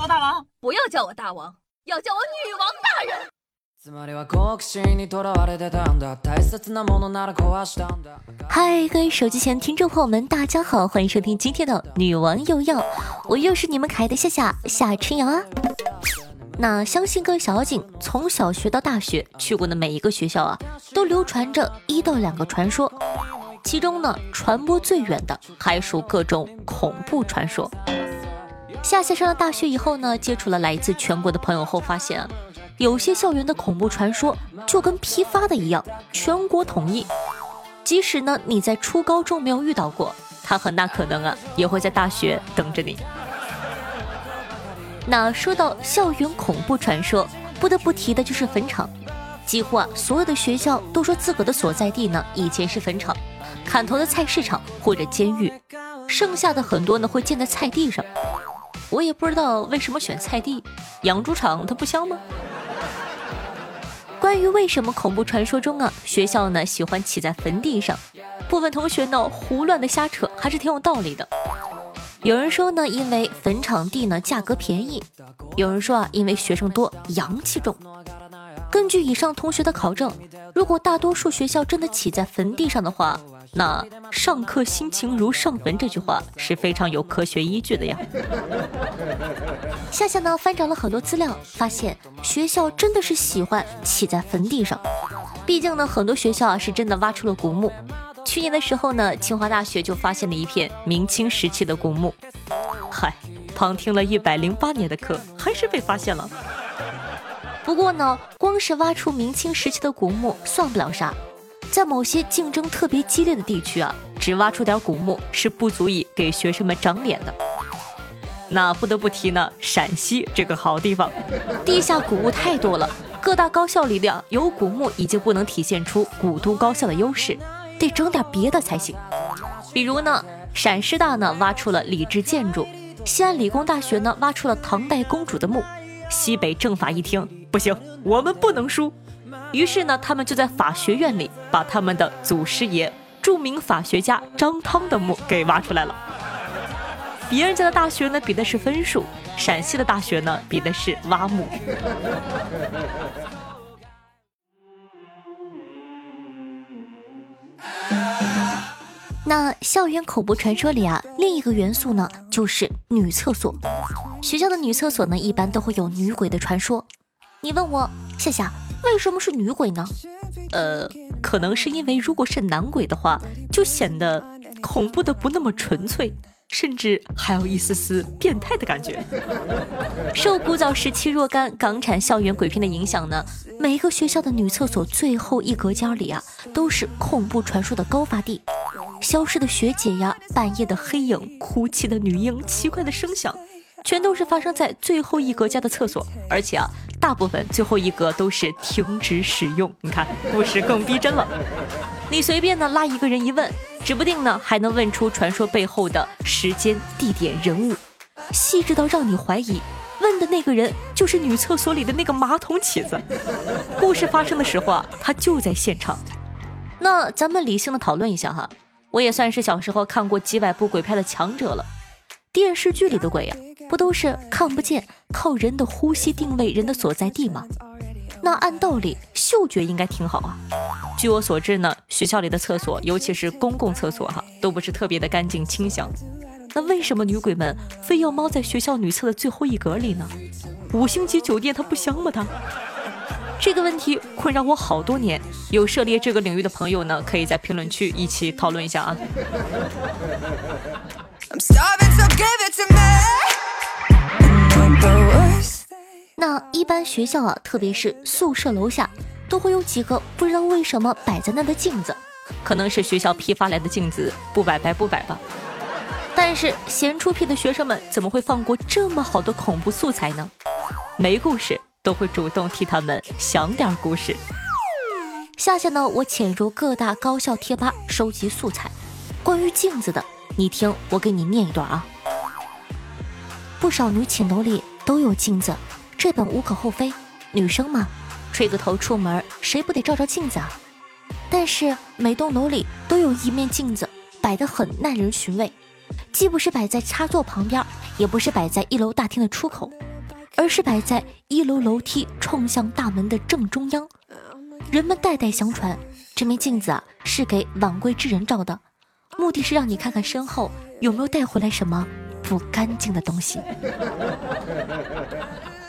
我大王，不要叫我大王，要叫我女王大人。嗨，各位手机前听众朋友们，大家好，欢迎收听今天的《女王又要》，我又是你们可爱的夏夏夏春瑶啊。那相信各位小妖精从小学到大学去过的每一个学校啊，都流传着一到两个传说，其中呢，传播最远的还属各种恐怖传说。夏夏上了大学以后呢，接触了来自全国的朋友后，发现。有些校园的恐怖传说就跟批发的一样，全国统一。即使呢你在初高中没有遇到过，他很大可能啊也会在大学等着你。那说到校园恐怖传说，不得不提的就是坟场。几乎啊所有的学校都说自个的所在地呢以前是坟场、砍头的菜市场或者监狱，剩下的很多呢会建在菜地上。我也不知道为什么选菜地，养猪场它不香吗？关于为什么恐怖传说中啊学校呢喜欢起在坟地上，部分同学呢胡乱的瞎扯还是挺有道理的。有人说呢，因为坟场地呢价格便宜；有人说啊，因为学生多，阳气重。根据以上同学的考证，如果大多数学校真的起在坟地上的话，那上课心情如上坟这句话是非常有科学依据的呀。夏夏呢翻找了很多资料，发现学校真的是喜欢起在坟地上。毕竟呢，很多学校啊是真的挖出了古墓。去年的时候呢，清华大学就发现了一片明清时期的古墓。嗨，旁听了一百零八年的课，还是被发现了。不过呢，光是挖出明清时期的古墓算不了啥。在某些竞争特别激烈的地区啊，只挖出点古墓是不足以给学生们长脸的。那不得不提呢，陕西这个好地方，地下古墓太多了。各大高校里的有古墓已经不能体现出古都高校的优势，得整点别的才行。比如呢，陕师大呢挖出了礼制建筑，西安理工大学呢挖出了唐代公主的墓，西北政法一听不行，我们不能输。于是呢，他们就在法学院里把他们的祖师爷、著名法学家张汤的墓给挖出来了。别人家的大学呢比的是分数，陕西的大学呢比的是挖墓。那校园口播传说里啊，另一个元素呢就是女厕所。学校的女厕所呢一般都会有女鬼的传说。你问我夏夏。为什么是女鬼呢？呃，可能是因为如果是男鬼的话，就显得恐怖的不那么纯粹，甚至还有一丝丝变态的感觉。受古早时期若干港产校园鬼片的影响呢，每一个学校的女厕所最后一隔间里啊，都是恐怖传说的高发地。消失的学姐呀，半夜的黑影，哭泣的女婴，奇怪的声响，全都是发生在最后一格家的厕所，而且啊。大部分最后一格都是停止使用，你看故事更逼真了。你随便呢拉一个人一问，指不定呢还能问出传说背后的时间、地点、人物，细致到让你怀疑问的那个人就是女厕所里的那个马桶起子。故事发生的时候啊，他就在现场。那咱们理性的讨论一下哈，我也算是小时候看过几百部鬼片的强者了。电视剧里的鬼呀。不都是看不见，靠人的呼吸定位人的所在地吗？那按道理嗅觉应该挺好啊。据我所知呢，学校里的厕所，尤其是公共厕所哈，都不是特别的干净清香。那为什么女鬼们非要猫在学校女厕的最后一格里呢？五星级酒店它不香吗？它？这个问题困扰我好多年。有涉猎这个领域的朋友呢，可以在评论区一起讨论一下啊。那一般学校啊，特别是宿舍楼下，都会有几个不知道为什么摆在那的镜子，可能是学校批发来的镜子，不摆白不摆吧。但是闲出屁的学生们怎么会放过这么好的恐怖素材呢？没故事都会主动替他们想点故事。下下呢，我潜入各大高校贴吧收集素材，关于镜子的，你听我给你念一段啊。不少女寝楼里都有镜子，这本无可厚非。女生嘛，吹个头出门，谁不得照照镜子啊？但是每栋楼里都有一面镜子，摆得很耐人寻味。既不是摆在插座旁边，也不是摆在一楼大厅的出口，而是摆在一楼楼梯冲向大门的正中央。人们代代相传，这面镜子啊是给晚归之人照的，目的是让你看看身后有没有带回来什么不干净的东西。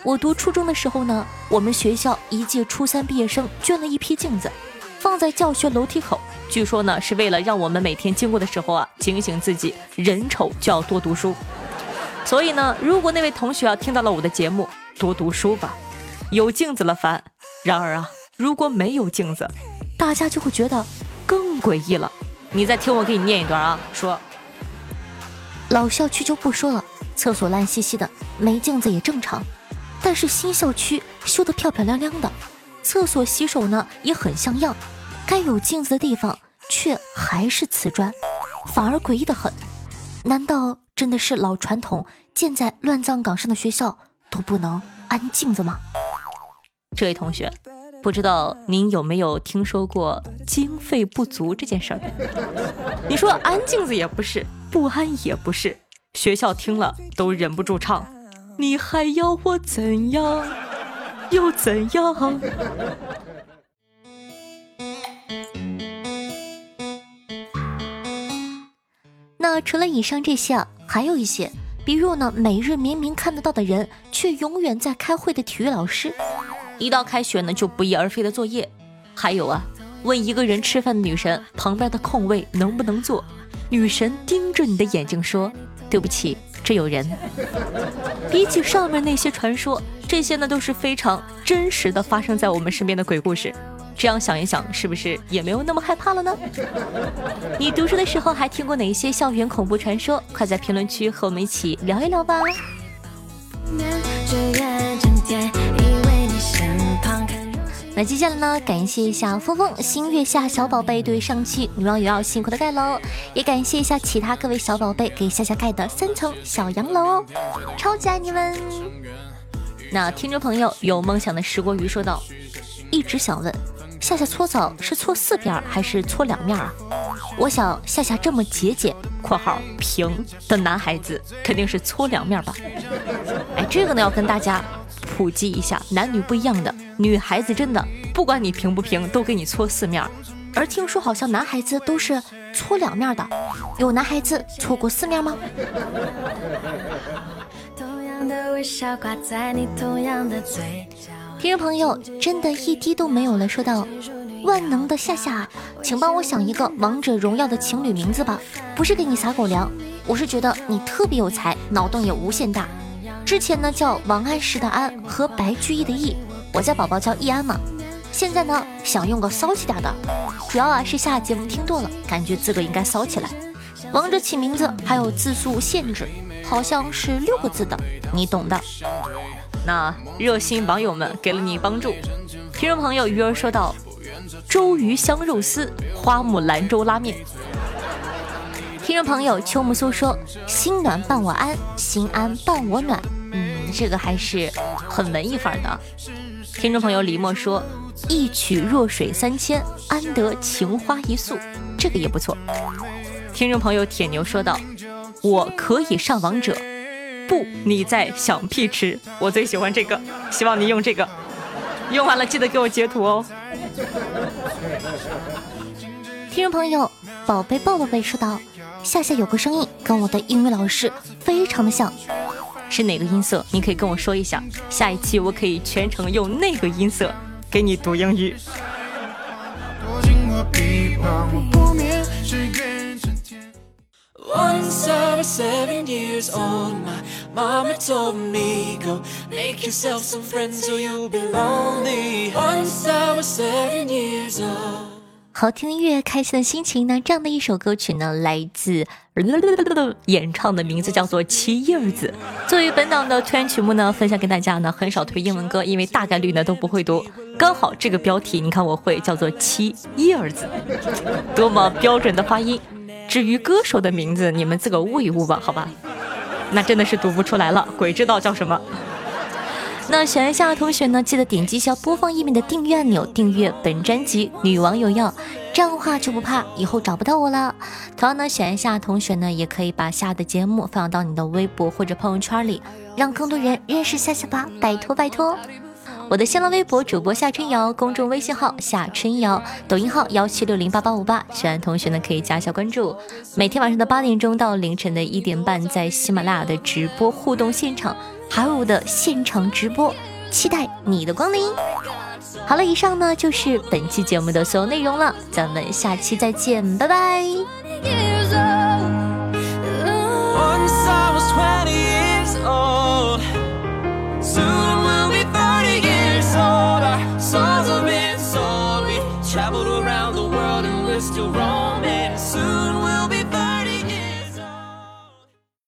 我读初中的时候呢，我们学校一届初三毕业生捐了一批镜子，放在教学楼梯口，据说呢是为了让我们每天经过的时候啊，警醒自己人丑就要多读书。所以呢，如果那位同学啊听到了我的节目，多读书吧，有镜子了烦。然而啊。如果没有镜子，大家就会觉得更诡异了。你再听我给你念一段啊，说老校区就不说了，厕所烂兮兮的，没镜子也正常。但是新校区修得漂漂亮亮的，厕所洗手呢也很像样，该有镜子的地方却还是瓷砖，反而诡异的很。难道真的是老传统，建在乱葬岗上的学校都不能安镜子吗？这位同学。不知道您有没有听说过经费不足这件事儿？你说安镜子也不是，不安也不是，学校听了都忍不住唱：你还要我怎样？又怎样？那除了以上这些啊，还有一些，比如呢，每日明明看得到的人，却永远在开会的体育老师。一到开学呢，就不翼而飞的作业。还有啊，问一个人吃饭的女神旁边的空位能不能坐，女神盯着你的眼睛说：“对不起，这有人。”比起上面那些传说，这些呢都是非常真实的发生在我们身边的鬼故事。这样想一想，是不是也没有那么害怕了呢？你读书的时候还听过哪些校园恐怖传说？快在评论区和我们一起聊一聊吧。那接下来呢？感谢一下峰峰新月下小宝贝对上期女王有要辛苦的盖楼，也感谢一下其他各位小宝贝给夏夏盖的三层小洋楼哦，超级爱你们！那听众朋友有梦想的石锅鱼说道：“一直想问夏夏搓澡是搓四边还是搓两面啊？我想夏夏这么节俭（括号平）的男孩子肯定是搓两面吧？哎，这个呢要跟大家。”普及一下，男女不一样的女孩子真的不管你平不平，都给你搓四面而听说好像男孩子都是搓两面的，有男孩子搓过四面吗？听众朋友真的一滴都没有了，说到：“万能的夏夏，请帮我想一个王者荣耀的情侣名字吧，不是给你撒狗粮，我是觉得你特别有才，脑洞也无限大。之前呢叫王安石的安和白居易的易，我家宝宝叫易安嘛。现在呢想用个骚气点的，主要啊是下节目听多了，感觉自个应该骚起来。王者起名字还有字数限制，好像是六个字的，你懂的。那热心网友们给了你帮助。听众朋友鱼儿说道：周鱼香肉丝，花木兰州拉面。听众朋友秋木苏说：心暖伴我安，心安伴我暖。嗯这个还是很文艺范儿的。听众朋友李默说：“一曲弱水三千，安得情花一宿。”这个也不错。听众朋友铁牛说道：“我可以上王者，不，你在想屁吃。”我最喜欢这个，希望你用这个。用完了记得给我截图哦。听众朋友宝贝抱抱贝说道：“夏夏有个声音跟我的英语老师非常的像。”是哪个音色？你可以跟我说一下，下一期我可以全程用那个音色给你读英语。好听的音乐，开心的心情呢？这样的一首歌曲呢，来自演唱的名字叫做《七叶子》。作为本档的推荐曲目呢，分享给大家呢，很少推英文歌，因为大概率呢都不会读。刚好这个标题，你看我会叫做《七叶子》，多么标准的发音。至于歌手的名字，你们自个悟一悟吧，好吧？那真的是读不出来了，鬼知道叫什么。那喜欢夏的同学呢，记得点击一下播放页面的订阅按钮，订阅本专辑《女王有药》，这样的话就不怕以后找不到我了。同样呢，喜欢夏的同学呢，也可以把夏的节目放到你的微博或者朋友圈里，让更多人认识夏夏吧，拜托拜托。我的新浪微博主播夏春瑶，公众微信号夏春瑶，抖音号幺七六零八八五八，喜欢同学呢可以加一下关注。每天晚上的八点钟到凌晨的一点半，在喜马拉雅的直播互动现场，还有我的现场直播，期待你的光临。好了，以上呢就是本期节目的所有内容了，咱们下期再见，拜拜。still wrong